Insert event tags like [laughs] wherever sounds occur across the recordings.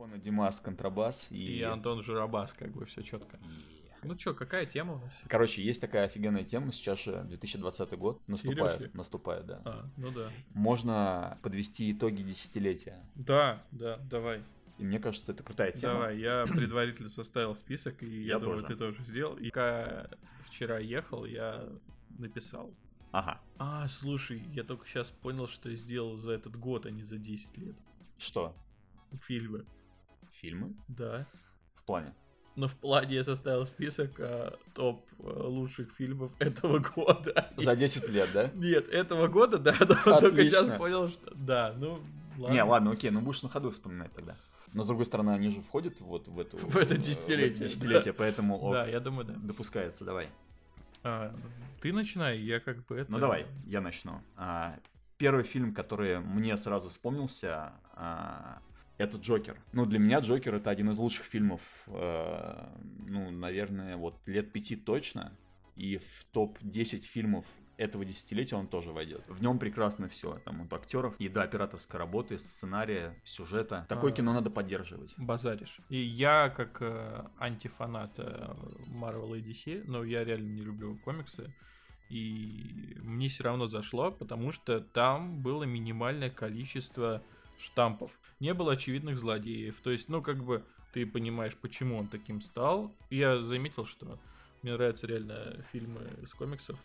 микрофона Димас Контрабас и... И Антон Жиробас, как бы все четко. Ну чё, какая тема у нас? Короче, есть такая офигенная тема, сейчас же 2020 год наступает, Seriously? наступает, да. А, ну да. Можно подвести итоги десятилетия. Да, да, давай. И мне кажется, это крутая тема. Давай, я предварительно составил список, и я, Я думаю, тоже. ты тоже сделал. И пока вчера ехал, я написал. Ага. А, слушай, я только сейчас понял, что я сделал за этот год, а не за 10 лет. Что? Фильмы. Фильмы? Да. В плане? Но в плане я составил список а, топ а, лучших фильмов [laughs] этого года. За 10 лет, да? Нет, этого года, да, но только сейчас понял, что... Да, ну, ладно. Не, ладно, окей, ну будешь на ходу вспоминать тогда. Но с другой стороны, они же входят вот в эту... В это десятилетие, в это десятилетие, поэтому ок, Да, я думаю, да. допускается, давай. А, ты начинай, я как бы это... Ну давай, я начну. А, Первый фильм, который мне сразу вспомнился, а, это Джокер. Ну, для меня Джокер это один из лучших фильмов, э, ну, наверное, вот лет пяти точно. И в топ-10 фильмов этого десятилетия он тоже войдет. В нем прекрасно все. Там от актеров, и до операторской работы, сценария, сюжета. Такое А. кино надо поддерживать. Базаришь. И я, как э, антифанат э, Marvel и DC, но я реально не люблю комиксы, и мне все равно зашло, потому что там было минимальное количество штампов. Не было очевидных злодеев. То есть, ну, как бы ты понимаешь, почему он таким стал. Я заметил, что мне нравятся реально фильмы с комиксов.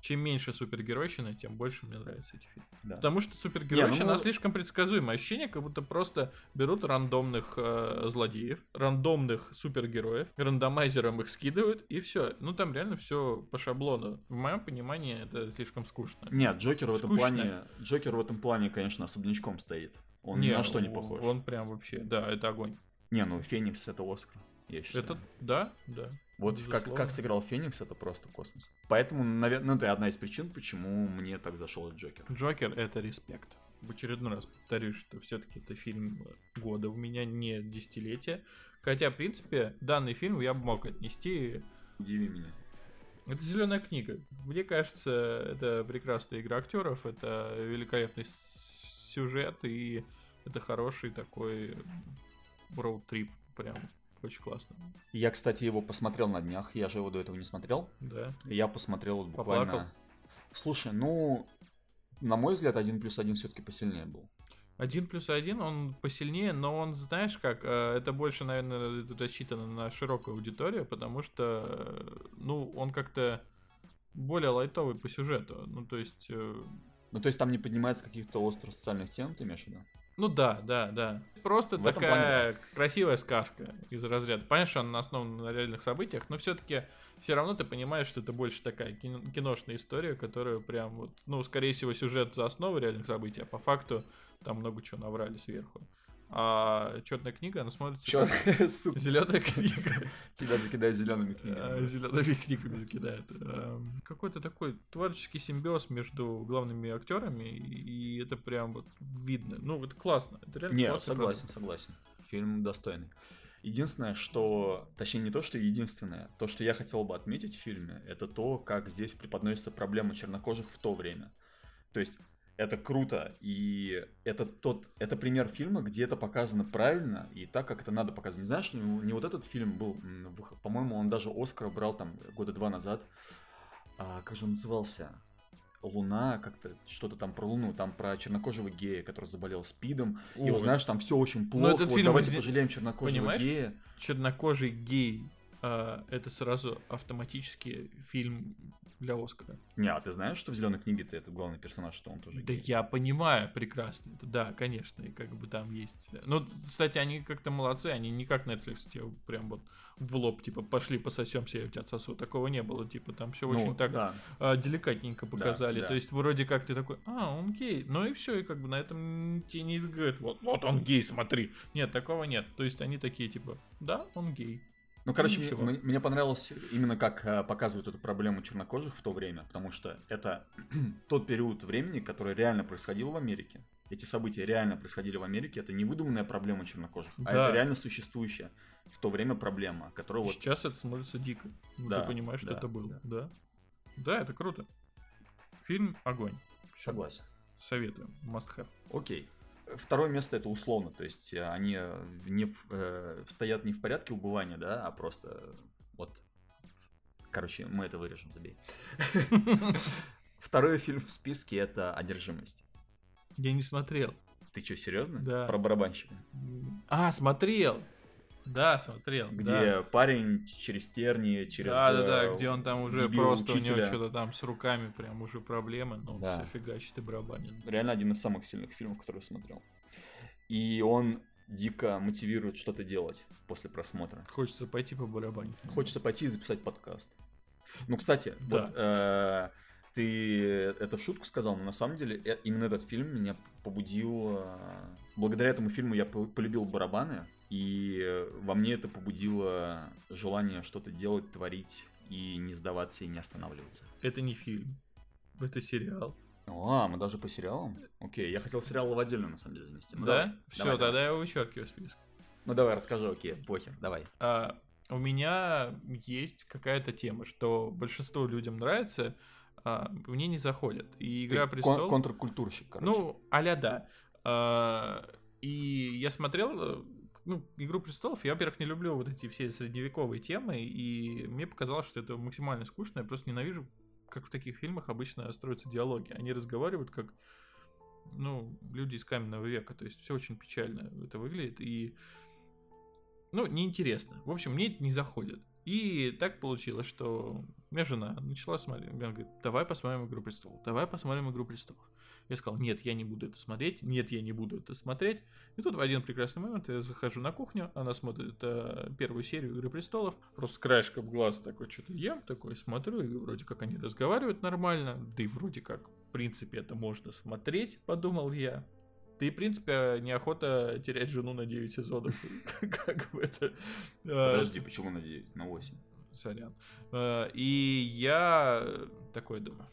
Чем меньше супергеройщины, тем больше мне нравятся эти фильмы. Да. Потому что супергеройщина Не, ну- слишком предсказуемое ощущение, как будто просто берут рандомных э, злодеев, рандомных супергероев, рандомайзером их скидывают, и все. Ну там реально все по шаблону. В моем понимании это слишком скучно. Нет, Джокер в этом Скучно. плане, Джокер в этом плане, конечно, особнячком стоит. Он ни на что не похож. Он прям вообще, да, это огонь. Не, ну Феникс это Оскар, я считаю. Это, да, да. Вот как, безусловно. как сыграл Феникс, это просто космос. Поэтому, наверное, ну, это одна из причин, почему мне так зашел Джокер. Джокер это респект. В очередной раз повторюсь, что все-таки это фильм года у меня не десятилетие. Хотя, в принципе, данный фильм я бы мог отнести Удиви меня. Это зеленая книга. Мне кажется, это прекрасная игра актеров, это великолепный сюжет и это хороший такой роуд-трип. Прям очень классно. Я, кстати, его посмотрел на днях, я же его до этого не смотрел. Да. Я посмотрел вот буквально... Поплакал? Слушай, ну, на мой взгляд, один плюс один все-таки посильнее был. Один плюс один, он посильнее, но он, знаешь как, э, это больше, наверное, рассчитано на широкую аудиторию, потому что, э, ну, он как-то более лайтовый по сюжету. Ну, то есть, э, Ну, то есть там не поднимается каких-то острых социальных тем, ты имеешь в виду? Ну да, да, да. Просто В такая красивая сказка из разряда. Что она основана на реальных событиях, но все-таки все равно ты понимаешь, что это больше такая кино- киношная история, которая прям вот, ну, скорее всего, сюжет за основу реальных событий, а по факту там много чего наврали сверху. А черная книга, она смотрится как [laughs] сука, зеленая книга. [laughs] тебя закидают зелеными А, книгами. Зелеными книгами закидают. Эм, Какой-то такой творческий симбиоз между главными актерами, и это прям вот видно. Ну, это классно. Это реально Не, классно. согласен, согласен. Фильм достойный. Единственное, что, точнее не то, что единственное, то, что я хотел бы отметить в фильме, это то, как здесь преподносится проблема чернокожих в то время. То есть это круто, и это тот, это пример фильма, где это показано правильно и так, как это надо показывать. Не знаешь, не, не вот этот фильм был, по-моему, он даже Оскар брал там года два назад. А, как же он назывался? Луна, как-то что-то там про Луну, там про чернокожего гея, который заболел СПИДом. И Ой. вот знаешь, там все очень плохо. этот вот фильм давайте изде- пожалеем чернокожего Понимаешь? гея. Чернокожий гей. а, это сразу автоматически фильм для Оскара. Не, а ты знаешь, что в зеленой книге-то этот главный персонаж, что он тоже Да гей? я понимаю прекрасно. Это, да, конечно, и как бы там есть. Ну, кстати, они как-то молодцы, они не как Netflix, тебе прям вот в лоб, типа, пошли пососемся, я у тебя отсосу. Такого не было, типа, там все Ну, очень так да. а, деликатненько показали. да. То есть, вроде как ты такой, а, он гей. Ну и все, и как бы на этом тебе не говорят, вот, вот он гей, смотри. Нет, такого нет. То есть, они такие, типа, да, он гей. Ну, короче, мне, Ничего. мне- мне понравилось именно как э, показывают эту проблему чернокожих в то время, потому что это [clears throat] тот период времени, который реально происходил в Америке. Эти события реально происходили в Америке. Это не выдуманная проблема чернокожих, а Да. это реально существующая в то время проблема, которая вот Сейчас это смотрится дико. Ну, Да, ты понимаешь, что да, это было. да. Да. да. это круто. Фильм огонь. согласен. Советую. Must have. Окей. Второе место это условно, то есть э, они не в, э, стоят не в порядке убывания, да, а просто вот. Короче, мы это вырежем, забей. [laughs] Второй фильм в списке это «Одержимость». Я не смотрел. Ты что, серьезно? Да. Про барабанщика. А, смотрел. Да, смотрел. Где да. парень через тернии, через... Да, да, да, где он там уже просто у него учителя. что-то там с руками прям уже проблемы, ну, Да. все фигачит и барабанит. Реально один из самых сильных фильмов, которые я смотрел. И он дико мотивирует что-то делать после просмотра. Хочется пойти по барабанить. Хочется пойти и записать подкаст. Ну, кстати, Да. вот э, ты это в шутку сказал, но на самом деле э, именно этот фильм меня побудил... э, благодаря этому фильму я по- полюбил барабаны, и э, во мне это побудило желание что-то делать, творить и не сдаваться и не останавливаться. Это не фильм. Это сериал. А, мы даже по сериалам? Окей, я хотел сериал в отдельно, на самом деле, занести. Ну, да? давай, Все, давай, тогда давай. я его вычеркиваю из списка. Ну давай, расскажи, окей, похер, давай. А, у меня есть какая-то тема, что большинству людям нравится, а мне не заходит. И Игра Ты кон- престолов. контркультурщик, короче. Ну, а да. А, и я смотрел, э, ну, Игру престолов, я, во-первых, не люблю вот эти все средневековые темы, и мне показалось, что это максимально скучно. Я просто ненавижу, как в таких фильмах обычно строятся диалоги. Они разговаривают как, ну, люди из каменного века. То есть все очень печально это выглядит. И, ну, неинтересно. В общем, мне это не заходит. И так получилось, что у меня жена начала смотреть. Она говорит, давай посмотрим «Игру престолов», давай посмотрим «Игру престолов». Я сказал, нет, я не буду это смотреть, нет, я не буду это смотреть. И тут в один прекрасный момент я захожу на кухню, она смотрит э, первую серию «Игры престолов», просто с краешком глаз такой что-то ем, такой смотрю, и вроде как они разговаривают нормально, да и вроде как, в принципе, это можно смотреть, подумал я. И, в принципе, неохота терять жену на 9 сезонов. [laughs] Как бы это... э, Подожди, почему на 9, на 8? Сорян. Э, И я такой думаю,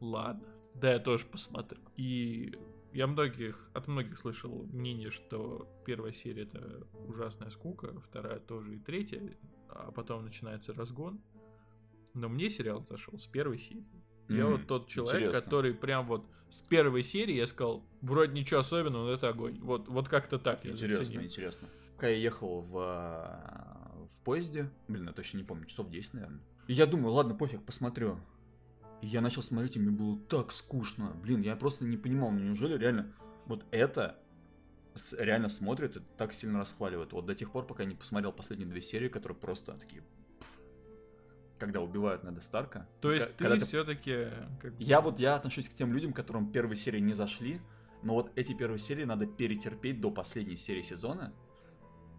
ладно, да я тоже посмотрю. И я многих, от многих слышал мнение, что первая серия это ужасная скука, вторая тоже и третья, а потом начинается разгон. Но мне сериал зашел с первой серии. Я М, вот тот человек, интересно. который прям вот с первой серии я сказал, вроде ничего особенного, но это огонь. Вот, вот как-то так я Интересно, заценил. интересно. Пока я ехал в, а, в поезде, блин, я точно не помню, часов 10, наверное. И я думаю, ладно, пофиг, посмотрю. И я начал смотреть, и мне было так скучно. Блин, я просто не понимал, ну неужели реально вот это реально смотрят и так сильно расхваливают. Вот до тех пор, пока я не посмотрел последние две серии, которые просто такие... когда убивают Неда Старка. То есть когда ты все-таки... Я вот, я отношусь к тем людям, которым первые серии не зашли, но вот эти первые серии надо перетерпеть до последней серии сезона,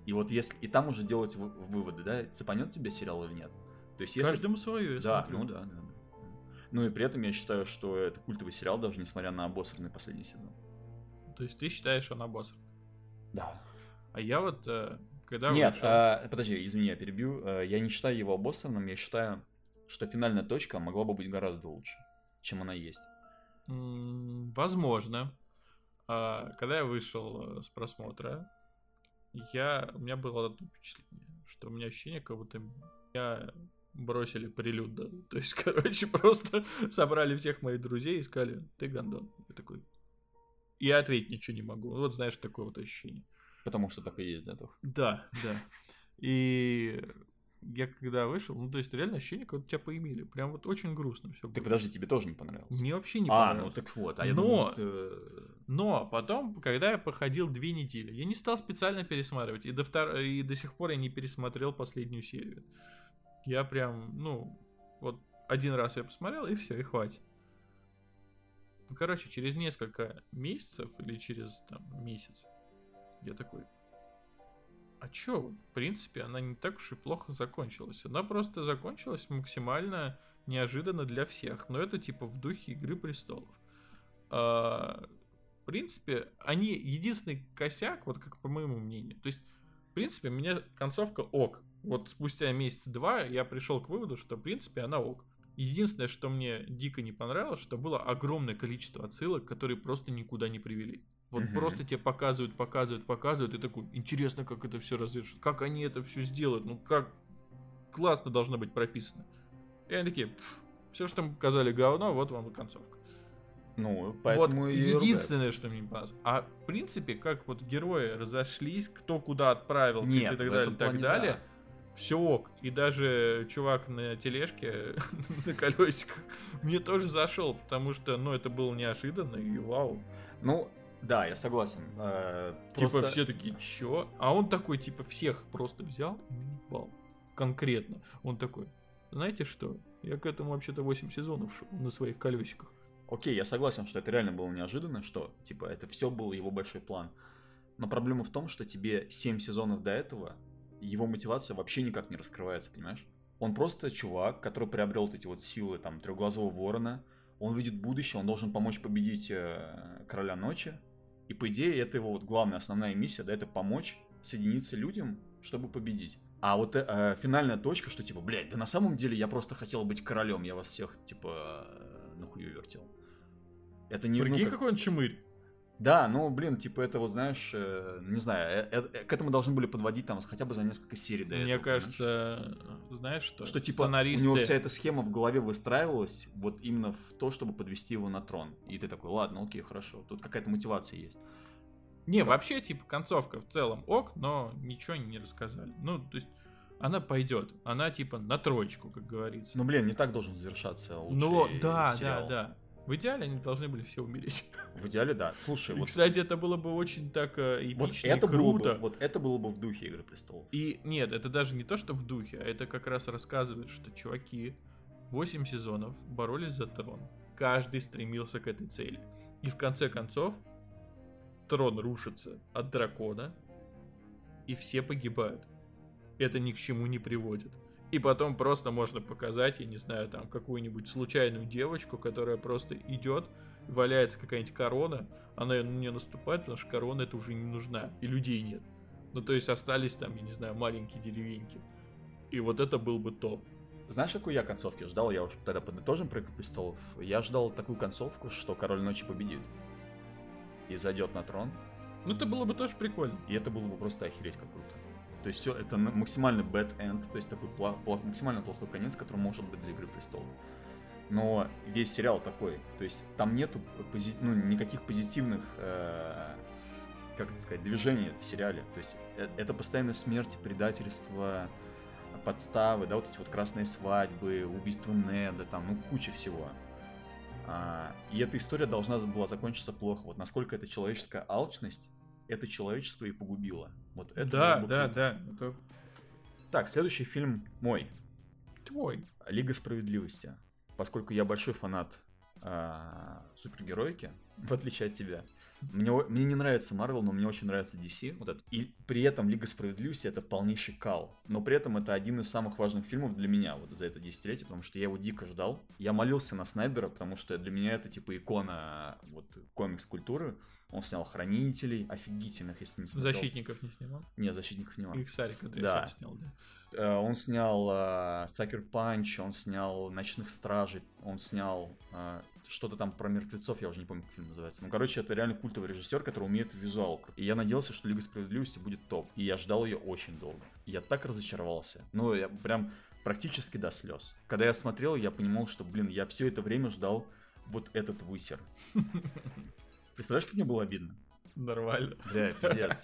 и вот если... И там уже делать вы- выводы, да, цепанет тебе сериал или нет. То есть если... Каждому свое, я Да, смотрю. ну да, да, да. Ну и при этом я считаю, что это культовый сериал, даже несмотря на обосранный последний сезон. То есть ты считаешь, он обосран. Да. А я вот, э, когда Нет, вышел- а, подожди, извини, я перебью. Э, Я не считаю его обоссанным, я считаю, что финальная точка могла бы быть гораздо лучше, чем она есть. М, Возможно. А, когда я вышел э, с просмотра, я, у меня было одно впечатление, что у меня ощущение, как будто меня бросили прилюдно. [laughs] То есть, короче, просто [laughs] собрали всех моих друзей и сказали, ты гандон. Я такой, я ответить ничего не могу. Вот знаешь, такое вот ощущение. Потому что так и есть, Тох? Да, да. И я когда вышел, ну, то есть реально ощущение, как будто тебя поимели. Прям вот очень грустно все Ты подожди, тебе тоже не понравилось? Мне вообще не а, понравилось. ну так вот, а я Но- думал, ты- Но потом, когда я проходил две недели, я не стал специально пересматривать. И до, втор... и до сих пор я не пересмотрел последнюю серию. Я прям, ну, вот один раз я посмотрел, и все, и хватит. Ну, короче, через несколько месяцев или через там, месяц я такой, а чё, в принципе, она не так уж и плохо закончилась. Она просто закончилась максимально неожиданно для всех. Но это типа в духе Игры Престолов. А, в принципе, они единственный косяк, вот как по моему мнению. То есть, в принципе, меня концовка ок. Вот спустя месяц-два я пришел к выводу, что, в принципе, она ок. Единственное, что мне дико не понравилось, что было огромное количество отсылок, которые просто никуда не привели. Вот Мгм. просто тебе показывают, показывают, показывают, и такой, интересно, как это все разрешат, как они это все сделают, ну как классно должно быть прописано. И они такие, все, что мы показали говно, вот вам и концовка. Ну, поэтому вот единственное, что мне не понравилось. А в принципе, как вот герои разошлись, кто куда отправился Нет, и так далее, и так далее. да. Все ок. И даже чувак на тележке, [laughs] на колесиках, мне тоже зашел, потому что, ну, это было неожиданно, и вау. Ну, да, я согласен. Э, Типа просто- все такие, чё? А он такой, типа, всех просто взял и наебал. Конкретно. Он такой, знаете что? Я к этому вообще-то 8 сезонов шел на своих колесиках. Окей, я согласен, что это реально было неожиданно, что, типа, это все был его большой план. Но проблема в том, что тебе 7 сезонов до этого, его мотивация вообще никак не раскрывается, понимаешь? Он просто чувак, который приобрел вот эти вот силы, там, трехглазого ворона, он видит будущее, он должен помочь победить э, Короля Ночи, и, по идее, это его вот главная, основная миссия, да, это помочь соединиться людям, чтобы победить. А вот э, э, финальная точка, что типа, блядь, да на самом деле я просто хотел быть королем, я вас всех, типа, э, нахую вертел. Это не... ну, Прикинь, как- какой он чмырь. Да, ну, блин, типа, это вот, знаешь, э, не знаю, э, э, к этому должны были подводить там хотя бы за несколько серий до Мне этого, понимаешь? кажется, знаешь что? что типа сценаристы... у него вся эта схема в голове выстраивалась вот именно в то, чтобы подвести его на трон. И ты такой, ладно, окей, хорошо, тут какая-то мотивация есть. Не, вообще, типа, концовка в целом ок, но ничего не рассказали. Ну, то есть, она пойдет. Она, типа, на троечку, как говорится. Ну, блин, не так должен завершаться лучший Ну, да, сериал. да, да. В идеале они должны были все умереть. В идеале, да. Слушай, И, вот, кстати, это было бы очень так э, вот эпично это и было круто. бы, вот это было бы в духе Игры Престолов. И нет, это даже не то, что в духе, а это как раз рассказывает, что чуваки 8 сезонов боролись за трон. Каждый стремился к этой цели. И в конце концов трон рушится от дракона, и все погибают. Это ни к чему не приводит. И потом просто можно показать, я не знаю, там какую-нибудь случайную девочку, которая просто идет, валяется какая-нибудь корона, она на нее наступает, потому что корона это уже не нужна, и людей нет. Ну, то есть остались там, я не знаю, маленькие деревеньки. И вот это был бы топ. Знаешь, какую я концовки ждал? Я уж тогда подытожим про Престолов. Я ждал такую концовку, что Король Ночи победит. И зайдет на трон. Ну, это было бы тоже прикольно. И это было бы просто охереть как круто. То есть все, это максимально bad end, то есть такой пла- пла- максимально плохой конец, который может быть для Игры Престолов. Но весь сериал такой, то есть там нету пози- ну, никаких позитивных, э, как это сказать, движений в сериале. То есть э- это постоянно смерть, предательство, подставы, да, вот эти вот красные свадьбы, убийство Неда, там, ну, куча всего. А, и эта история должна была закончиться плохо. Вот насколько это человеческая алчность, это человечество и погубило. Вот это да, да, да. Это Так, следующий фильм мой. твой. Лига справедливости. Поскольку я большой фанат а, супергероики, в отличие от тебя, мне, мне не нравится Марвел, но мне очень нравится DC. Вот это. И при этом Лига справедливости это полнейший кал. Но при этом это один из самых важных фильмов для меня вот за это десятилетие, потому что я его дико ждал. Я молился на Снайдера, потому что для меня это типа икона вот комикс-культуры. Он снял Хранителей, офигительных, если не смотрел. Защитников не снимал. Не, Защитников не Их Сарик Да. снял, да. Э, Он снял Сакер Панч, он снял Ночных Стражей, он снял э, что-то там про мертвецов, я уже не помню, как фильм называется. Ну, короче, это реально культовый режиссер, который умеет визуалку. И я надеялся, что Лига Справедливости будет топ. И я ждал ее очень долго. И я так разочаровался. Ну, я прям практически до слез. Когда я смотрел, я понимал, что, блин, я все это время ждал вот этот высер. [laughs] Представляешь, как мне было обидно? Нормально. Бля, пиздец.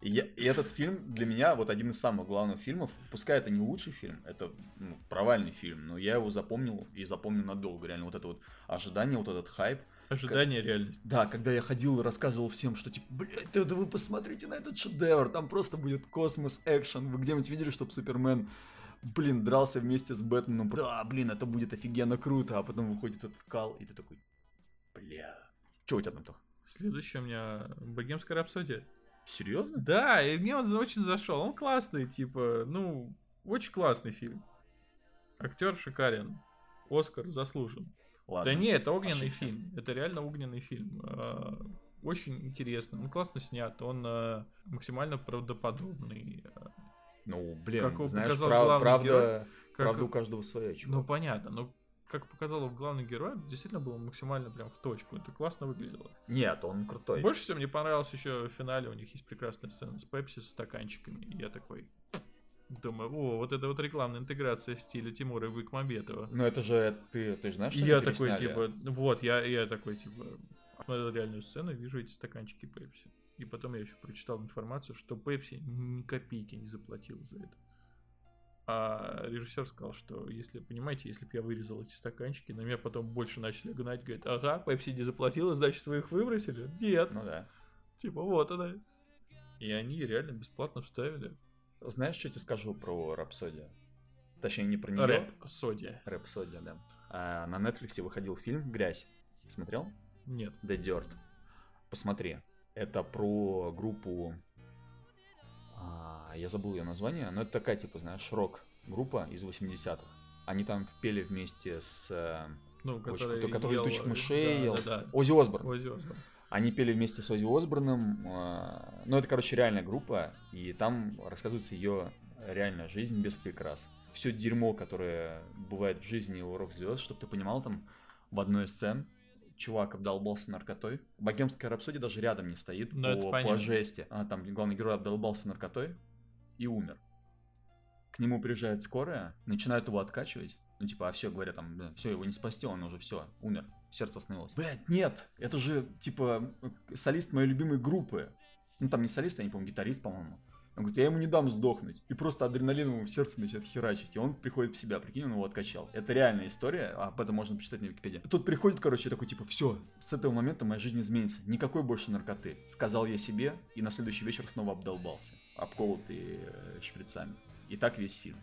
И, я- и этот фильм для меня вот один из самых главных фильмов. Пускай это не лучший фильм, это ну, провальный фильм, но я его запомнил и запомнил надолго. Реально вот это вот ожидание, вот этот хайп. Ожидание реальность. Да, когда я ходил и рассказывал всем, что типа, блядь, да, да вы посмотрите на этот шедевр, там просто будет космос, экшен. Вы где-нибудь видели, чтобы Супермен, блин, дрался вместе с Бэтменом? Да, блин, это будет офигенно круто. А потом выходит этот кал, и ты такой, бля. Че у тебя там, Тох? Следующая у меня Богемская рапсодия. Серьезно? Да, и мне он очень зашел. Он классный, типа, ну, очень классный фильм. Актер шикарен. Оскар заслужен. Ладно. Да не, это огненный ошибся. фильм. Это реально огненный фильм. А, Очень интересно. Он классно снят. Он а, максимально правдоподобный. Ну, блин, Как знаешь, прав- правда, герой, как- правда у каждого своя, чувак. Ну, понятно. Но как показал главный герой, действительно было максимально прям в точку. Это классно выглядело. Нет, он крутой. Больше всего мне понравилось еще в финале. У них есть прекрасная сцена с Пепси с стаканчиками. И я такой... Думаю, о, вот это вот рекламная интеграция в стиле Тимура Выкмамбетова. Ну это же ты, ты же знаешь, что Я такой, пересняли? типа, вот, я, я такой, типа, смотрел реальную сцену, вижу эти стаканчики Пепси. И потом я еще прочитал информацию, что Пепси ни копейки не заплатил за это. А режиссер сказал, что если, понимаете, если бы я вырезал эти стаканчики, на меня потом больше начали гнать, говорит, ага, Пепси не заплатила, значит вы их выбросили? Нет. Ну да. Типа, вот она. И они реально бесплатно вставили. Знаешь, что я тебе скажу про Рапсодия? Точнее, не про нее. Рэп Соди. Рапсодия, да. А, на Netflix выходил фильм «Грязь». Смотрел? Нет. The Dirt. Посмотри. Это про группу... а, я забыл ее название, но это такая, типа, знаешь, рок-группа из 80-х. Они там пели вместе с... э, Ну, очень который, крутой, который ел- летучих мышей да, ел. Да, да. Оззи Осборн. Оззи Осборн. Они пели вместе с Оззи Осборном. э, Ну, это, короче, реальная группа. И там рассказывается ее реальная жизнь без прикрас. Все дерьмо, которое бывает в жизни у рок-звезд, чтобы ты понимал, там в одной из сцен чувак обдолбался наркотой. Богемская рапсодия даже рядом не стоит Ну, это по, по жести. А, там главный герой обдолбался наркотой и умер. К нему приезжает скорая, начинают его откачивать. Ну, типа, а все, говорят, там, все, его не спасти, он уже все, умер. Сердце остановилось. Блять, нет, это же, типа, солист моей любимой группы. Ну, там не солист, я не помню, гитарист, по-моему. Он говорит, я ему не дам сдохнуть. И просто адреналин ему в сердце начинает херачить. И он приходит в себя, прикинь, он его откачал. Это реальная история, а об этом можно почитать на Википедии. Тут приходит, короче, такой, типа, все, с этого момента моя жизнь изменится. Никакой больше наркоты. Сказал я себе, и на следующий вечер снова обдолбался. Обколотый э, шприцами. И так весь фильм.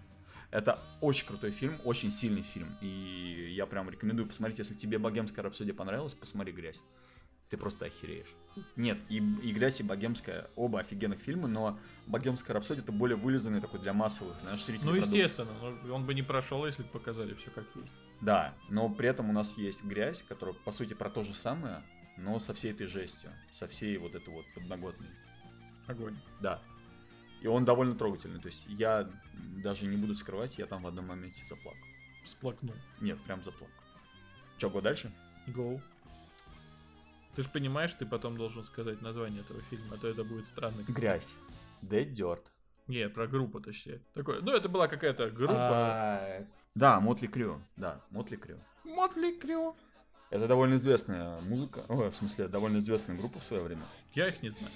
Это очень крутой фильм, очень сильный фильм. И я прям рекомендую посмотреть, если тебе богемская рапсодия понравилась, посмотри грязь. Ты просто охереешь. Нет, и, и «Грязь», и «Богемская» оба офигенных фильма, но «Богемская рапсодия» это более вылизанный такой для массовых, знаешь, зрителей Ну, продукт. естественно, но он бы не прошел, если бы показали все как есть. Да, но при этом у нас есть «Грязь», которая, по сути, про то же самое, но со всей этой жестью, со всей вот этой вот подноготной. Огонь. Да. И он довольно трогательный, то есть я даже не буду скрывать, я там в одном моменте заплакал. Всплакнул. Нет, прям заплакал. Че, го дальше? Гоу. Ты же понимаешь, ты потом должен сказать название этого фильма, а то это будет странно. «Грязь». Dead Dirt. Не, про группу точнее. Такое, ну, это была какая-то группа. А, Да, Мотли Крю. Да, Мотли Крю. Мотли Крю. Это довольно известная музыка. Ой, в смысле, довольно известная группа в свое время. Я их не знаю.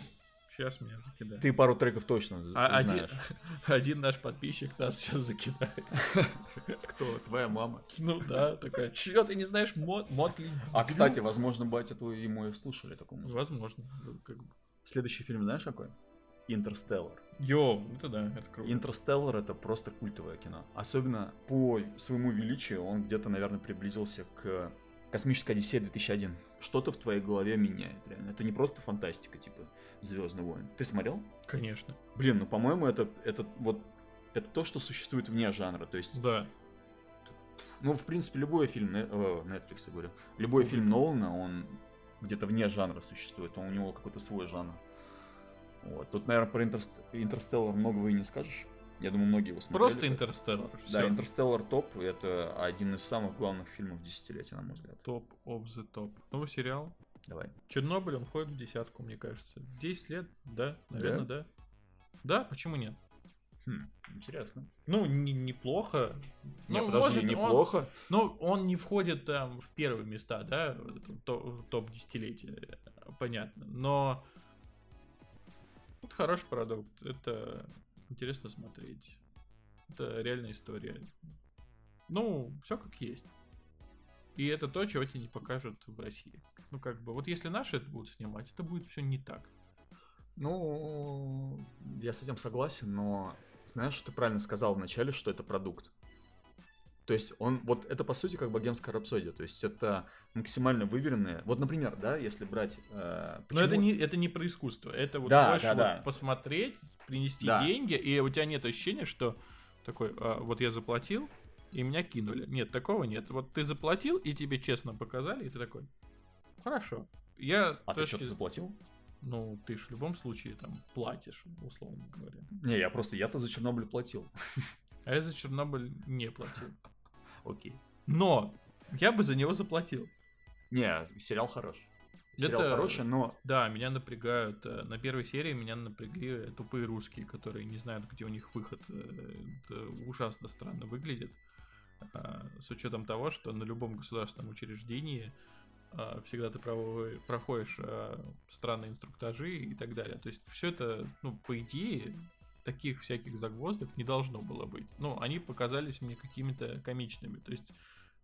Сейчас меня закидают. Ты пару треков точно А один, знаешь. [laughs] один наш подписчик нас сейчас закидает. [laughs] Кто? Твоя мама. Ну да, такая, чё ты не знаешь Мот, Мотли? А, Крю?» кстати, возможно, батя твой и мой слушали такую музыку. Возможно. ну. Следующий фильм знаешь какой? Интерстеллар. Йоу, это да, это круто. Интерстеллар это просто культовое кино. Особенно по своему величию он где-то, наверное, приблизился к Космической Одиссее 2001. Что-то в твоей голове меняет, реально. Это не просто фантастика, типа Звездный войн. Ты смотрел? Конечно. Блин, ну по-моему, это, это вот это то, что существует вне жанра. То есть, Да. ну, в принципе, любой фильм, э, Netflix, я говорю, любой фильм Нолана, он где-то вне жанра существует, он, у него какой-то свой жанр. Вот. Тут, наверное, про Интерст... Интерстеллар многого и не скажешь. Я думаю, многие его смотрели. Просто Интерстеллар. Да. Интерстеллар топ, это один из самых главных фильмов десятилетия, на мой взгляд. Топ of the топ. Ну, сериал. Давай. Чернобыль, он входит в десятку, мне кажется. 10 лет, да, наверное, да. Да, почему нет? Хм, интересно. Ну, не- неплохо. Не, ну, подожди, может, он- неплохо. Ну, он не входит там в первые места, да, в топ десятилетия, понятно. Но это хороший продукт, это интересно смотреть. Это реальная история. Ну, все как есть. И это то, чего тебе не покажут в России. Ну, как бы, вот если наши это будут снимать, это будет все не так. Ну, я с этим согласен, но знаешь, ты правильно сказал вначале, что это продукт. То есть он, вот это по сути как богемская рапсодия, то есть это максимально выверенное. Вот, например, да, если брать... э, Но это почему- не, это не про искусство. Это вот Да, больше да, вот да. посмотреть, принести Да. деньги, и у тебя нет ощущения, что такой, а, вот я заплатил, и меня кинули. Нет, такого нет. Вот ты заплатил, и тебе честно показали, и ты такой, хорошо. Я А ты что-то заплатил? Ну, ты ж в любом случае там платишь, условно говоря. Не, я просто, я-то за Чернобыль платил. А я за Чернобыль не платил. Окей. Но я бы за него заплатил. Не, сериал хорош. Сериал Это- хороший, но Да, меня напрягают. э, На первой серии меня напрягли тупые русские, которые не знают, где у них выход. Э, Это ужасно странно выглядит. А, С учетом того, что на любом государственном учреждении а, всегда ты проходишь а, странные инструктажи и так далее. То есть все это, ну, по идее, таких всяких загвоздок не должно было быть. Ну, они показались мне какими-то комичными. То есть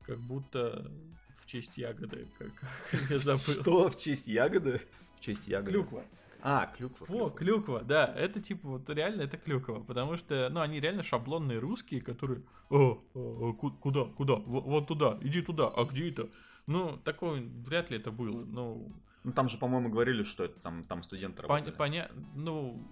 как будто в честь ягоды, как я забыл. что в честь ягоды? В честь ягоды. Клюква. А, клюква. Во, клюква, да, это типа вот реально это клюква, потому что, ну, они реально шаблонные русские, которые, о, о, о, ку- куда, куда, Во- вот туда, иди туда, а где это? Ну, такое вряд ли это было, ну, Ну там же, по-моему, говорили, что это там, там студенты пон- работали. поня- ну,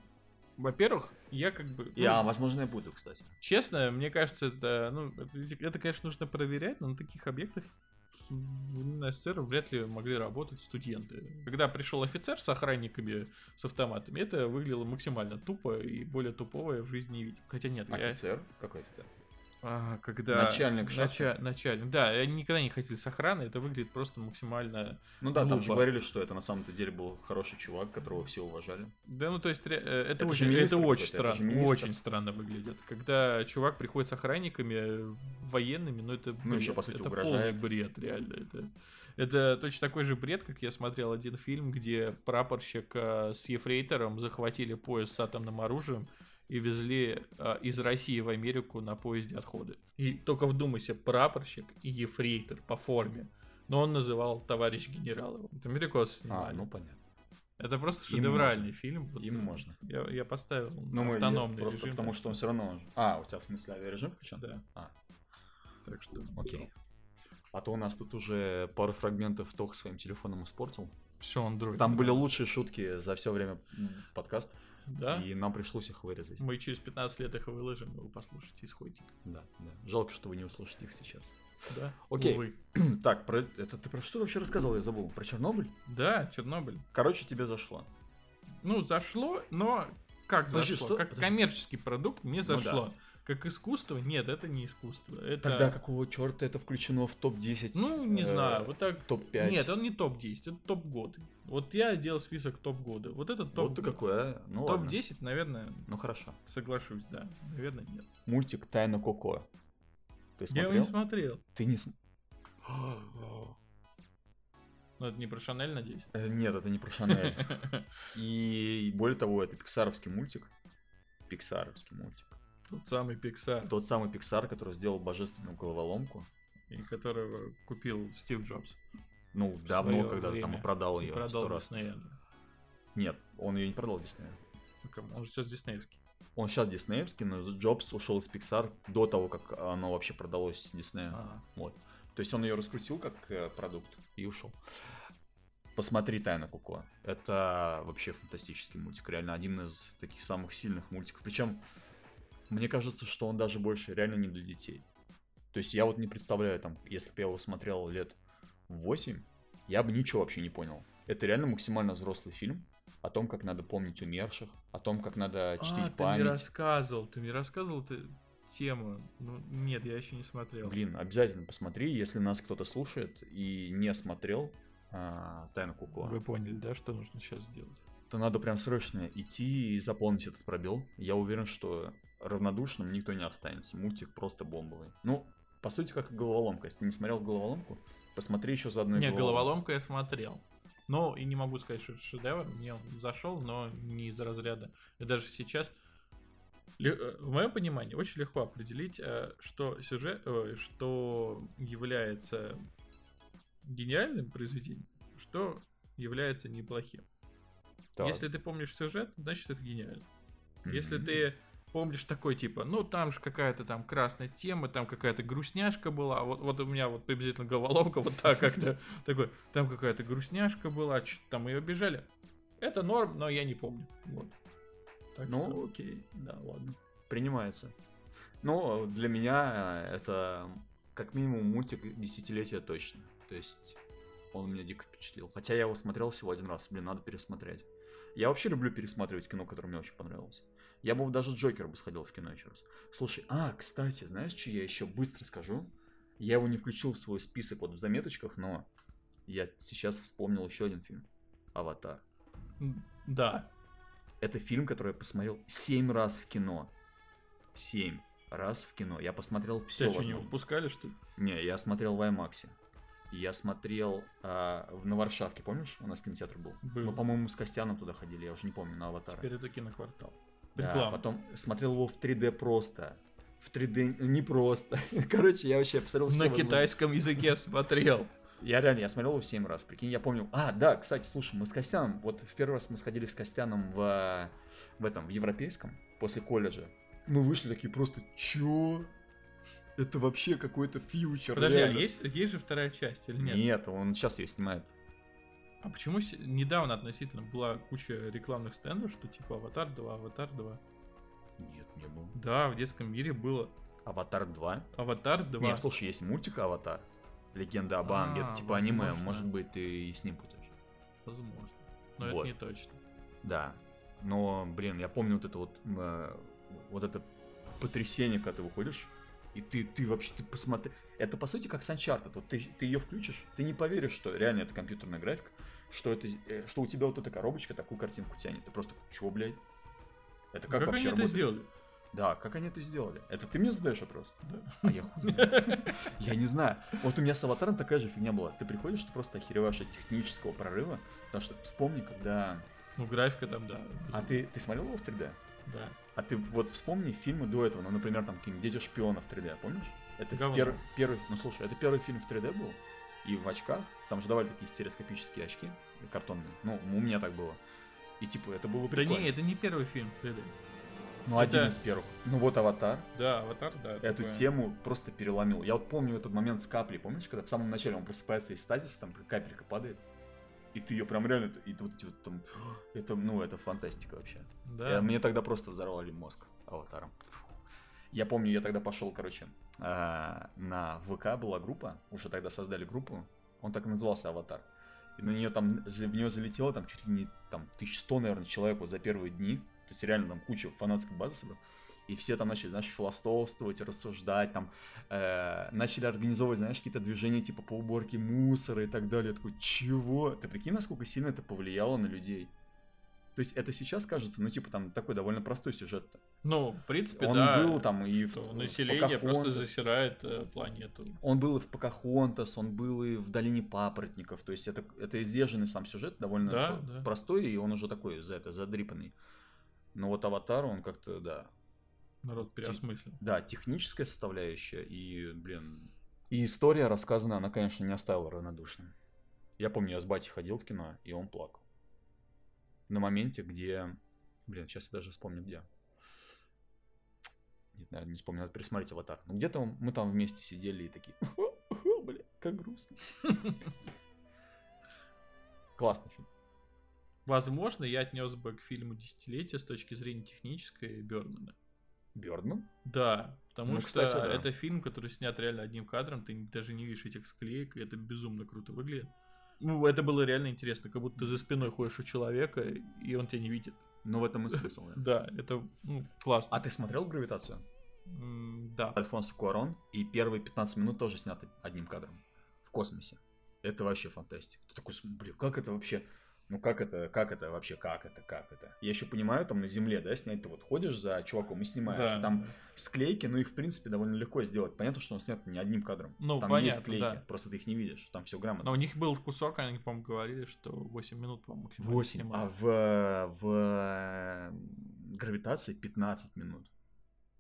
во-первых, я как бы, ну, Я, возможно, я буду, кстати. честно, мне кажется, это, ну, это, это, конечно, нужно проверять, но на таких объектах в СССР вряд ли могли работать студенты. Когда пришел офицер с охранниками, с автоматами, это выглядело максимально тупо и более тупого я в жизни не видел. Хотя нет, я- Офицер? Какой офицер? А, когда... Начальник? Нача- Начальник, да, они никогда не хотели с охраны, это выглядит просто максимально... Ну да, там же Глупо. говорили, что это на самом-то деле был хороший чувак, которого все уважали. Да, ну то есть э, это, Это очень, это очень это странно, министр. очень странно выглядит. Когда чувак приходит с охранниками э, военными, ну это Ну, бред, еще, по сути, это угрожает. полный бред, реально. Это, это точно такой же бред, как я смотрел один фильм, где прапорщик э, с ефрейтором захватили поезд с атомным оружием и везли э, из России в Америку на поезде отходы. И только вдумайся, прапорщик и ефрейтор по форме. Но он называл товарищ генераловым. Это америкосы А, снимали. ну понятно. Это просто Им шедевральный фильм. Вот, Им можно. Я, я поставил Ну, мы автономный просто режим. потому что он все равно... А, у тебя в смысле авиарежим включен? Да. А, Так что, окей. А то у нас тут уже пару фрагментов Тох своим телефоном испортил. Все, Android. Там были лучшие шутки за все время м, подкаста, Да? и нам пришлось их вырезать. Мы через 15 лет их выложим, и вы послушаете исходник. Да, да. Жалко, что вы не услышите их сейчас. Да? Окей. Увы. [clears throat] Так, про это ты про что вообще рассказывал? Я забыл. Про Чернобыль? Да, Чернобыль. Короче, тебе зашло. Ну, зашло, но как Подожди, зашло? что? Как Подожди. коммерческий продукт не Ну да. Как искусство? Нет, это не искусство. Это... Тогда какого черта это включено в топ-10? Ну, не э, знаю, вот так... Топ-5? Нет, он не топ-10, это топ-годы. Вот я делал список топ-года. Вот это топ Вот ты какой, а? Ну ладно. Топ-10, наверное, Ну хорошо. соглашусь, да. Наверное, нет. Мультик Тайна Коко. Ты Я смотрел? его не смотрел. Ты не см- Но это не про Шанель, надеюсь. Э, Нет, это не про Шанель. [laughs] И более того, это пиксаровский мультик. Пиксаровский мультик. Тот самый Pixar, Тот самый Пиксар, который сделал божественную головоломку. и которого купил Стив Джобс. Ну, давно, когда там время. и продал И ее продал раз. Диснея. Нет, он ее не продал Диснею. Кому? Он же сейчас диснеевский. Он сейчас диснеевский, но Джобс ушел из Pixar до того, как оно вообще продалось Диснею. А, Вот. То есть он ее раскрутил как э, продукт и ушел. Посмотри Тайна Коко. Это вообще фантастический мультик. Реально один из таких самых сильных мультиков. Причем, мне кажется, что он даже больше реально не для детей. То есть я вот не представляю, там, если бы я его смотрел лет в 8, я бы ничего вообще не понял. Это реально максимально взрослый фильм о том, как надо помнить умерших, о том, как надо чтить а, ты память. мне рассказывал, ты мне рассказывал ты тему. Ну, нет, я еще не смотрел. Блин, обязательно посмотри, если нас кто-то слушает и не смотрел а, Тайну Куко, Вы поняли, да, что нужно сейчас сделать? то надо прям срочно идти и заполнить этот пробел. Я уверен, что равнодушным никто не останется. Мультик просто бомбовый. Ну, по сути, как и головоломка. Если ты не смотрел головоломку, посмотри еще за одной Не, головоломкой. головоломку я смотрел. Но и не могу сказать, что это шедевр. Мне он зашел, но не из разряда. И даже сейчас, э, в моем понимании, очень легко определить, э, что сюжет, ой, что является гениальным произведением, что является неплохим. Так. Если ты помнишь сюжет, значит это гениально. Если Мгм. ты помнишь такой типа, ну там же какая-то там красная тема, там какая-то грустняшка была, вот, вот у меня вот приблизительно головоломка вот так как-то [laughs] такой, там какая-то грустняшка была, что там ее обижали. Это норм, но я не помню. Вот. Так Ну, что- окей, да, ладно. Принимается. Ну, для меня э, это как минимум мультик десятилетия точно. То есть он меня дико впечатлил. Хотя я его смотрел всего один раз. Блин, надо пересмотреть. Я вообще люблю пересматривать кино, которое мне очень понравилось. Я бы даже Джокер бы сходил в кино еще раз. Слушай, а, кстати, знаешь, что я еще быстро скажу? Я его не включил в свой список вот в заметочках, но я сейчас вспомнил еще один фильм. Аватар. Да. Это фильм, который я посмотрел семь раз в кино. Семь раз в кино. Я посмотрел все. Тебя что, не выпускали, что ли? Не, я смотрел в IMAX. Я смотрел в, на Варшавке, помнишь? У нас кинотеатр был. Был. Мы, по-моему, с Костяном туда ходили, я уже не помню, на Аватара. Теперь это киноквартал. Да, Реклама. потом смотрел его в 3D просто. В 3D не просто. [laughs] Короче, я вообще посмотрел На китайском языке смотрел. Я реально, я смотрел его 7 раз, прикинь, я помню. А, да, кстати, слушай, мы с Костяном, вот в первый раз мы сходили с Костяном в, в этом, в европейском, после колледжа. Мы вышли такие просто, чё? Это вообще какой-то фьючер. Подожди, а реально». есть, есть же вторая часть или нет? Нет, он сейчас ее снимает. А почему с- недавно относительно была куча рекламных стендов, что типа Аватар 2, Аватар 2? Нет, не было. Да, в детском мире было Аватар 2? Аватар 2. Не, слушай, есть мультик Аватар. Легенда об Аанге. А, Это типа аниме, возможно. может быть, ты и с ним путаешь. Возможно. Но Вот. это не точно. Да. Но, блин, я помню вот это вот, э, вот это потрясение, когда ты выходишь, и ты, ты вообще, ты посмотри... Это, по сути, как с Uncharted. Вот ты, ты ее включишь, ты не поверишь, что реально это компьютерная графика, что, это, э, что у тебя вот эта коробочка такую картинку тянет. Ты просто, чего, блядь? Это как, Как, вообще они это работает? сделали? Да, как они это сделали? Это ты мне задаешь вопрос? Да. А я хуй. Я не знаю. Вот у меня с аватаром такая же фигня была. Ты приходишь, ты просто охереваешь от технического прорыва. Потому что вспомни, когда... Ну, графика там, да. А ты, ты смотрел его в 3D? Да. А ты вот вспомни фильмы до этого, ну, например, там какие-нибудь «Дети шпионов» 3D, помнишь? Это пер- первый, ну, слушай, это первый фильм в 3D был, и в очках, там же давали такие стереоскопические очки, картонные, ну, у меня так было. И, типа, это было Да прикольно. не, это не первый фильм в 3D. ну, один это- из первых. Ну, вот «Аватар», Да, Аватар, да. эту такое. тему просто переломил. Я вот помню этот момент с каплей, помнишь, когда в самом начале он просыпается из стазиса, там капелька падает, и ты ее прям реально, и вот эти вот там, это, ну, это фантастика вообще. Да. Я- мне тогда просто взорвали мозг аватаром. Я помню, я тогда пошел, короче, а, на ВК была группа, уже тогда создали группу, он так и назывался Аватар. И на нее там, в нее залетело там чуть ли не там 1100, наверное, человек вот за первые дни. То есть реально там куча фанатской базы собрал. И все там начали, знаешь, философствовать, рассуждать, там, э, начали организовывать, знаешь, какие-то движения типа по уборке мусора и так далее. Я такой, чего? Ты прикинь, насколько сильно это повлияло на людей? То есть это сейчас кажется, ну, типа, там такой довольно простой сюжет. Ну, в принципе, Он да. был там и в, в население просто Покахонтас. засирает э, планету. Он был и в Покахонтас, он был и в Долине Папоротников. То есть это, это издержанный сам сюжет, довольно Да, да. простой, и он уже такой за это задрипанный. Но вот Аватар, он как-то, да. Народ переосмыслил. Да, техническая составляющая и, блин... И история рассказана, она, конечно, не оставила равнодушным. Я помню, я с батей ходил в кино, и он плакал. На моменте, где... Блин, сейчас я даже вспомню, где. Нет, наверное, не вспомню, надо пересмотреть «Аватар». Ну, где-то мы там вместе сидели и такие... Бля, как грустно. [laughs] Классный фильм. Возможно, я отнес бы к фильму десятилетия с точки зрения технической Бёрдмана. Бёрдман? Да, потому Ну, что кстати, да. это фильм, который снят реально одним кадром, ты даже не видишь этих склеек, и это безумно круто выглядит. Ну, это было реально интересно, как будто ты за спиной ходишь у человека, и он тебя не видит. Ну, в этом и смысл. да. [laughs] Это ну, классно. А ты смотрел «Гравитацию»? Да. Альфонсо Куарон, и первые 15 минут тоже сняты одним кадром. В космосе. Это вообще фантастика. Ты такой, блин, как это вообще? Ну как это, как это вообще, как это, как это? Я еще понимаю, там на земле, да, снять, ты вот ходишь за чуваком и снимаешь. Да. Там склейки, ну их в принципе довольно легко сделать. Понятно, что он снят не одним кадром. Ну, там понятно, есть склейки, да. просто ты их не видишь, там все грамотно. Но у них был кусок, они, по-моему, говорили, что 8 минут, по-моему, максимально 8, снимали. а в, в гравитации 15 минут.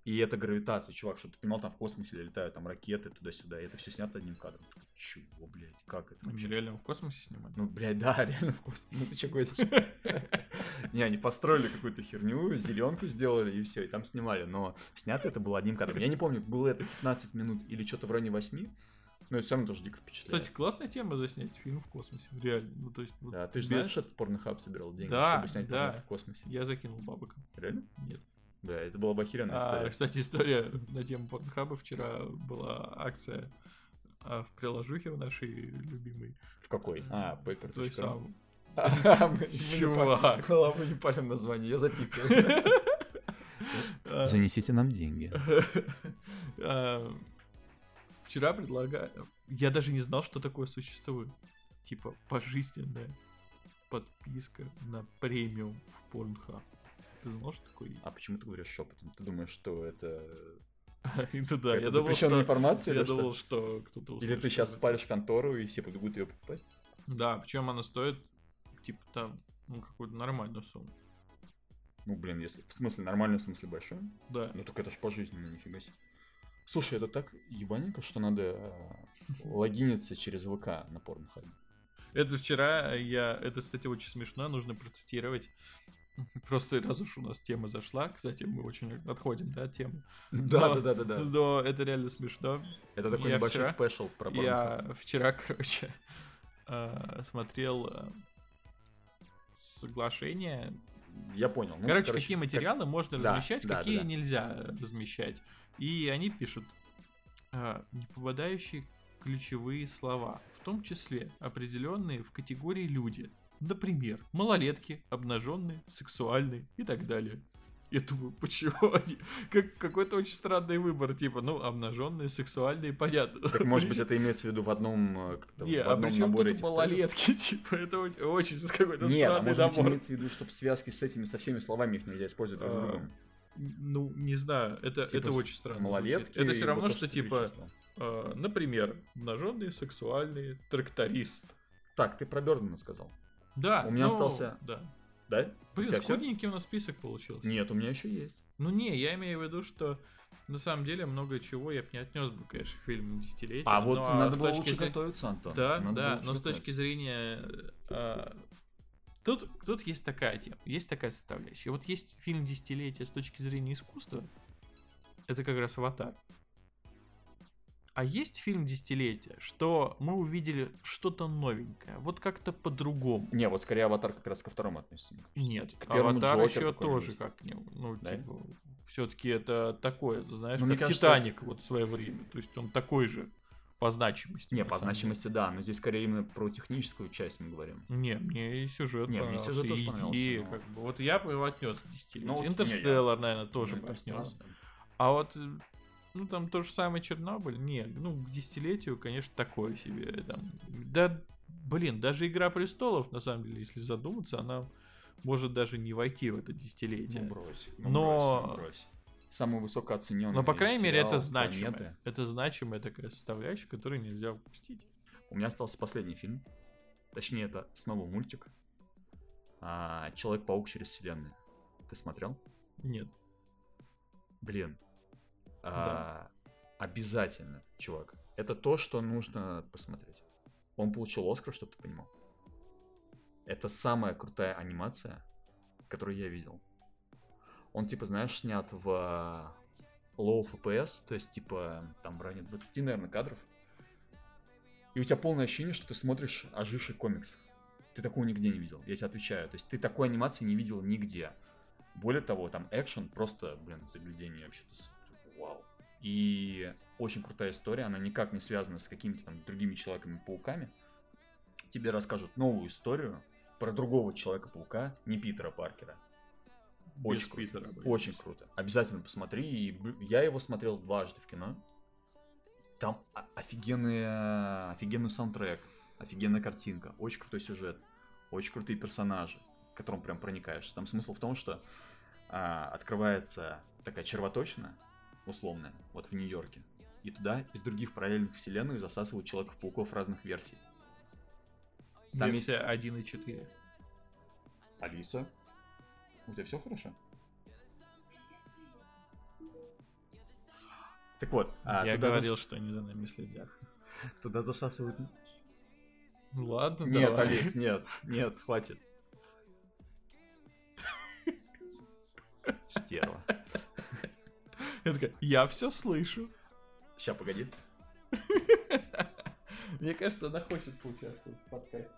И это гравитация, чувак, что ты понимал, там в космосе летают там ракеты туда-сюда, и это все снято одним кадром. Чего, блядь, как это Они вообще? реально в космосе снимали? Ну, блядь, да, [laughs] реально в космосе. Ну ты че гонишь? [laughs] Не, они построили какую-то херню, зеленку сделали и все, и там снимали. Но снято это было одним кадром. Я не помню, было это 15 минут или что-то в районе 8. Но это все равно тоже дико впечатляет. Кстати, классная тема заснять фильм в космосе. Реально. Ну, то есть, вот Да, ты же без- знаешь, этот порнохаб собирал деньги, Да, чтобы снять да. в космосе? Я закинул бабок. Реально? Нет. Да, это была бы охеренная А, история. кстати, история на тему Порнхаба. Вчера была акция а, в приложухе в нашей любимой. В какой? А, Paper. Той самой. [laughs] [laughs] Чувак. Чувак. Мы не палим название, я запикаю. А, [laughs] Занесите нам деньги. а, Вчера предлагаю... Я даже не знал, что такое существует. типа пожизненная подписка на премиум в Pornhub. Ты такое есть? А почему ты говоришь шепотом? Ты думаешь, что это... Это да, это я думал, что... информация Я или что? думал, что кто-то Или ты сейчас спалишь контору и все будут ее покупать? Да, причем она стоит, типа, там, ну, какую-то нормальную сумму. Ну, блин, если... В смысле, нормально, в смысле большой? Да. Ну, так это ж пожизненно, нифига себе. Слушай, это так ебаненько, что надо э, логиниться через ВК на порнохабе. Это вчера я... Это, кстати, очень смешно, нужно процитировать. [laughs] Просто раз уж у нас тема зашла, кстати, мы очень отходим, да, от темы. Да, Но- да, да, да, да. Но это реально смешно. Это такой я небольшой вчера- спешл про порнохаб. Я вчера, [laughs] короче, э, смотрел э, соглашение. Я понял. Ну, Короче, какие материалы можно да, размещать, да, да, какие да. нельзя размещать. И они пишут э, не попадающие ключевые слова, в том числе определенные в категории люди. Например, малолетки, обнаженные, сексуальные и так далее. Я думаю, почему они? Как, какой-то очень странный выбор, типа, ну, обнаженные, сексуальные, понятно. Так, может быть, это имеется в виду в одном, э, Не, в а одном чем наборе этих малолетки, [laughs] типа, это очень- какой-то? Нет, а странный может быть, набор. имеется в виду, чтобы связки с этими, со всеми словами их нельзя использовать друг с А, другом. Ну, не знаю, это, Типа это очень странно. Малолетки. звучит. Это все равно, то, что типа, э, например, обнаженные, сексуальные, тракторист. Так, ты про Бёрдена сказал. Да. У меня ну, остался- Да. Да? Блин, скудненький у нас список получился. Нет, у меня еще есть. Ну не, я имею в виду, что на самом деле много чего я бы не отнес бы, конечно, к фильму десятилетия. А вот но надо было лучше зрения- готовиться, Антон. Да, Надо да, но с точки зрения... э, тут, тут есть такая тема, есть такая составляющая. Вот есть фильм десятилетия с точки зрения искусства, это как раз «Аватар». А есть фильм десятилетия, что мы увидели что-то новенькое, вот как-то по-другому. Не, вот скорее аватар как раз ко второму относится. Нет, К первому Аватар Джокер еще тоже как не, ну Да? типа, все-таки это такое, знаешь, Ну, как кажется, Титаник вот в свое время, то есть он такой же по значимости. Не, по значимости, да, но здесь скорее именно про техническую часть мы говорим. Не, мне и сюжет Не, мне сюжет тоже идея, но- как бы. Вот я бы его отнес к десятилетию. Ну, вот не, Интерстеллар, наверное, тоже Ну, бы это отнес. А вот, э, ну, там то же самое Чернобыль, не, ну, к десятилетию, конечно, такое себе. Там. Да, блин, даже Игра Престолов, на самом деле, если задуматься, она может даже не войти в это десятилетие. Ну, брось. ну, Но- брось, ну, брось. Самый высокооцененный Но, по крайней мере, это значимая. планеты. Это значимая такая составляющая, которую нельзя упустить. У меня остался последний фильм. Точнее, это снова мультик. А, Человек-паук через вселенную. Ты смотрел? Нет. Блин. А, Обязательно, чувак. Это то, что нужно посмотреть. Он получил Оскар, чтобы ты понимал. Это самая крутая анимация, которую я видел. Он, типа, знаешь, снят в а, low FPS, то есть, типа, там в районе 20, наверное, кадров. И у тебя полное ощущение, что ты смотришь оживший комикс. Ты такого нигде не видел, я тебе отвечаю. То есть ты такой анимации не видел нигде. Более того, там экшен просто, блин, заглядение вообще-то. Вау. И очень крутая история, она никак не связана с какими-то там другими Человеками-пауками. Тебе расскажут новую историю про другого Человека-паука, не Питера Паркера. Очень круто. Питера, блин. Очень круто. Обязательно посмотри. И я его смотрел дважды в кино. Там офигенный, офигенный саундтрек, офигенная картинка, очень крутой сюжет, очень крутые персонажи, к которым прям проникаешь. Там смысл в том, что а, открывается такая червоточина, условная, вот в Нью-Йорке. И туда из других параллельных вселенных засасывают Человеков-пауков разных версий. Там есть- Версия 1.4. Алиса, у тебя все хорошо? Так вот, а, Я туда зас- говорил, что они за нами следят. туда засасывают Ну ладно, Нет, давай. Алис, нет, нет, хватит. [laughs] Стерва. Я такая, я все слышу. Ща, погоди. [laughs] Мне кажется, она хочет поучаствовать в подкасте.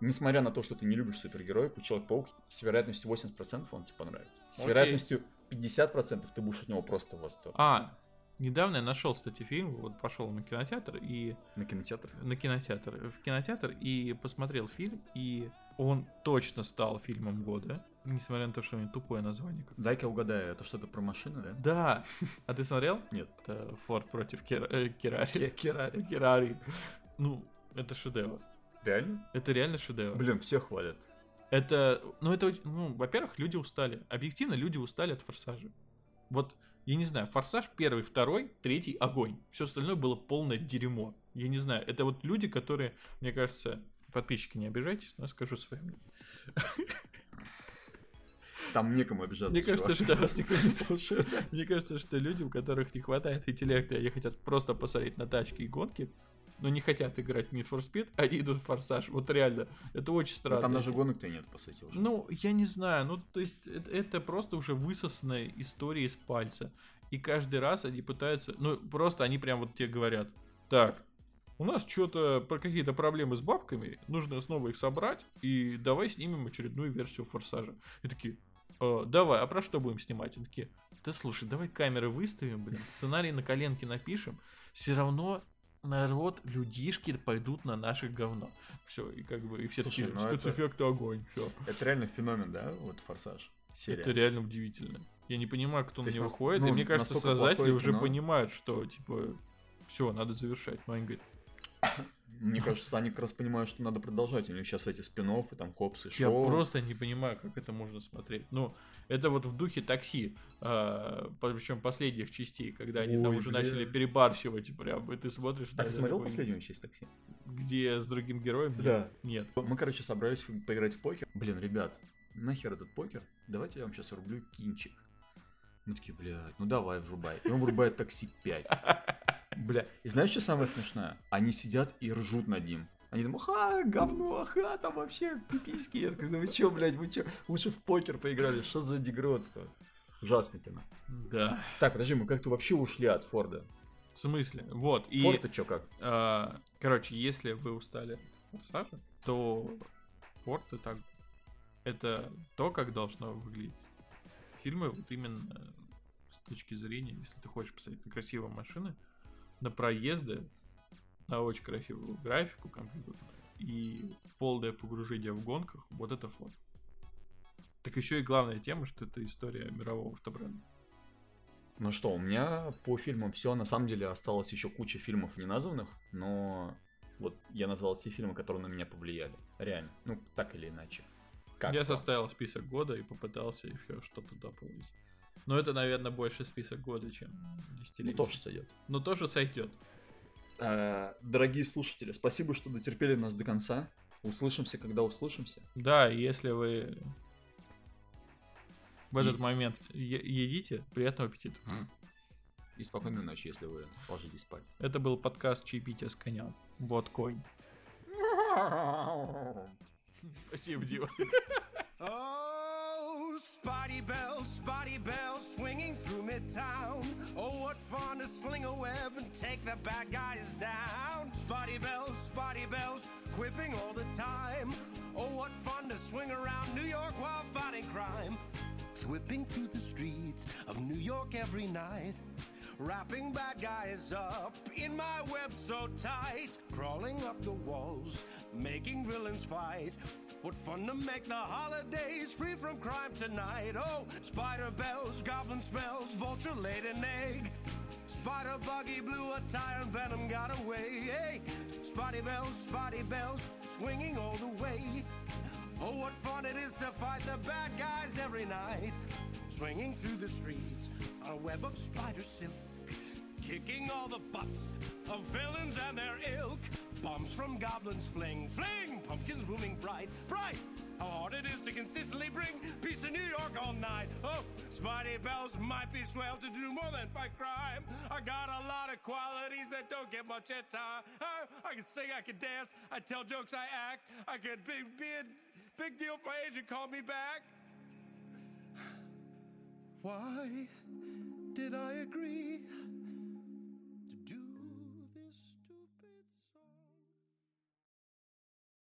Несмотря на то, что ты не любишь супергероику, Человек-паук с вероятностью 80% он тебе понравится. С Окей. вероятностью 50% ты будешь от него просто в восторге. А, недавно я нашел, кстати, фильм, вот пошел на кинотеатр и На кинотеатр? на кинотеатр, в кинотеатр и посмотрел фильм, и он точно стал фильмом года, несмотря на то, что у него тупое название. Дай-ка угадаю, это что-то про машины, да? Да, а ты смотрел? Нет. Это Форд против э, Керари. Керари. Керари. Ну, это шедевр. Реально? Это реально шедевр. Блин, все хвалят. Это, ну это, ну, во-первых, люди устали. Объективно, люди устали от форсажа. Вот, я не знаю, форсаж первый, второй, третий огонь. Все остальное было полное дерьмо. Я не знаю, это вот люди, которые, мне кажется, подписчики, не обижайтесь, но я скажу мнение. [laughs] Там некому обижаться. Мне кажется, что- Вас никто не [laughs] слушает. Мне кажется, что люди, у которых не хватает интеллекта, и хотят просто посмотреть на тачки и гонки, но не хотят играть в Need for Speed, они идут в форсаж. Вот реально, это очень Но странно. Там даже гонок-то нет, по сути, уже. Ну, я не знаю, ну, то есть, это, это просто уже высосанная история из пальца. И каждый раз они пытаются, ну, просто они прям вот тебе говорят, так, у нас что-то про какие-то проблемы с бабками, нужно снова их собрать, и давай снимем очередную версию Форсажа. И такие, «Э, давай, а про что будем снимать? И такие, да слушай, давай камеры выставим, блин, сценарий на коленке напишем, все равно народ, людишки пойдут на наше говно. Все, и как бы, и все Слушай, такие, ну это- спецэффекты огонь, все. Это реально феномен, да, вот «Форсаж»? Серия. Это реально удивительно. Я не понимаю, кто То на него нас- ходит, ну, и мне кажется, создатели плохое уже понимают, что, типа, все, надо завершать. Но они говорят, Мне кажется, они как раз понимают, что надо продолжать. У них сейчас эти спин и там хопсы, я шоу. просто не понимаю, как это можно смотреть. Ну, это вот в духе такси, причем последних частей, когда они там Ой, уже бля. начали перебарщивать прям, и ты смотришь... Так, ты смотрел такой, последнюю часть такси? Где с другим героем? Да. Нет. Мы, короче, собрались поиграть в покер. Блин, ребят, нахер этот покер? Давайте я вам сейчас врублю кинчик. Мы такие, блядь, ну давай, врубай. И он врубает такси 5. Бля, и знаешь, что самое смешное? Они сидят и ржут над ним. Они думают, ха, говно, ха, там вообще пиписьки. Я такой, ну вы чё, блядь, вы чё, лучше в покер поиграли, что за дегродство? Ужасное кино. Да. Так, подожди, мы как-то вообще ушли от Форда. В смысле? Вот. И, Форд-то чё как? а, короче, если вы устали от Форсажа, то Форд это, это то, как должно выглядеть фильмы, вот именно с точки зрения, если ты хочешь посмотреть на красивые машины, на проезды, на очень красивую графику компьютерную и полное погружение в гонках, вот это Форд. Так еще и главная тема, что это история мирового автобренда. Ну что, у меня по фильмам все. На самом деле осталось еще куча фильмов неназванных, но вот я назвал все фильмы, которые на меня повлияли. Реально. Ну, так или иначе. Как Я составил список года и попытался еще что-то дополнить. Но это, наверное, больше список года, чем Ну, десятилетие. тоже сойдет. Но тоже сойдет. Э, Дорогие слушатели, спасибо, что дотерпели нас до конца. Услышимся, когда услышимся. Да, и если вы в этот И- момент е- едите, приятного аппетита. И спокойной ночи, если вы ложитесь спать. Это был подкаст «Чаепитие с конем». Вот конь. Спасибо, Дима. [laughs] Spotty Bells, Spotty Bells, swinging through Midtown. Oh, what fun to sling a web and take the bad guys down. Spotty Bells, Spotty Bells, quipping all the time. Oh, what fun to swing around New York while fighting crime. Whipping through the streets of New York every night. Wrapping bad guys up in my web so tight. Crawling up the walls, making villains fight. What fun to make the holidays free from crime tonight. Oh, spider bells, goblin smells, vulture laid an egg. Spider buggy blew a tire and venom got away. Hey, spotty bells, spotty bells, swinging all the way. Oh, what fun it is to fight the bad guys every night. Swinging through the streets a web of spider silk. Kicking all the butts of villains and their ilk. Bombs from goblins fling, fling. Pumpkins blooming bright, bright. How hard it is to consistently bring peace to New York all night. Oh, Spidey Bells might be swell to do more than fight crime. I got a lot of qualities that don't get much at time. I, I can sing, I can dance, I tell jokes, I act. I could be, be a big deal for Asia, call me back. Why did I agree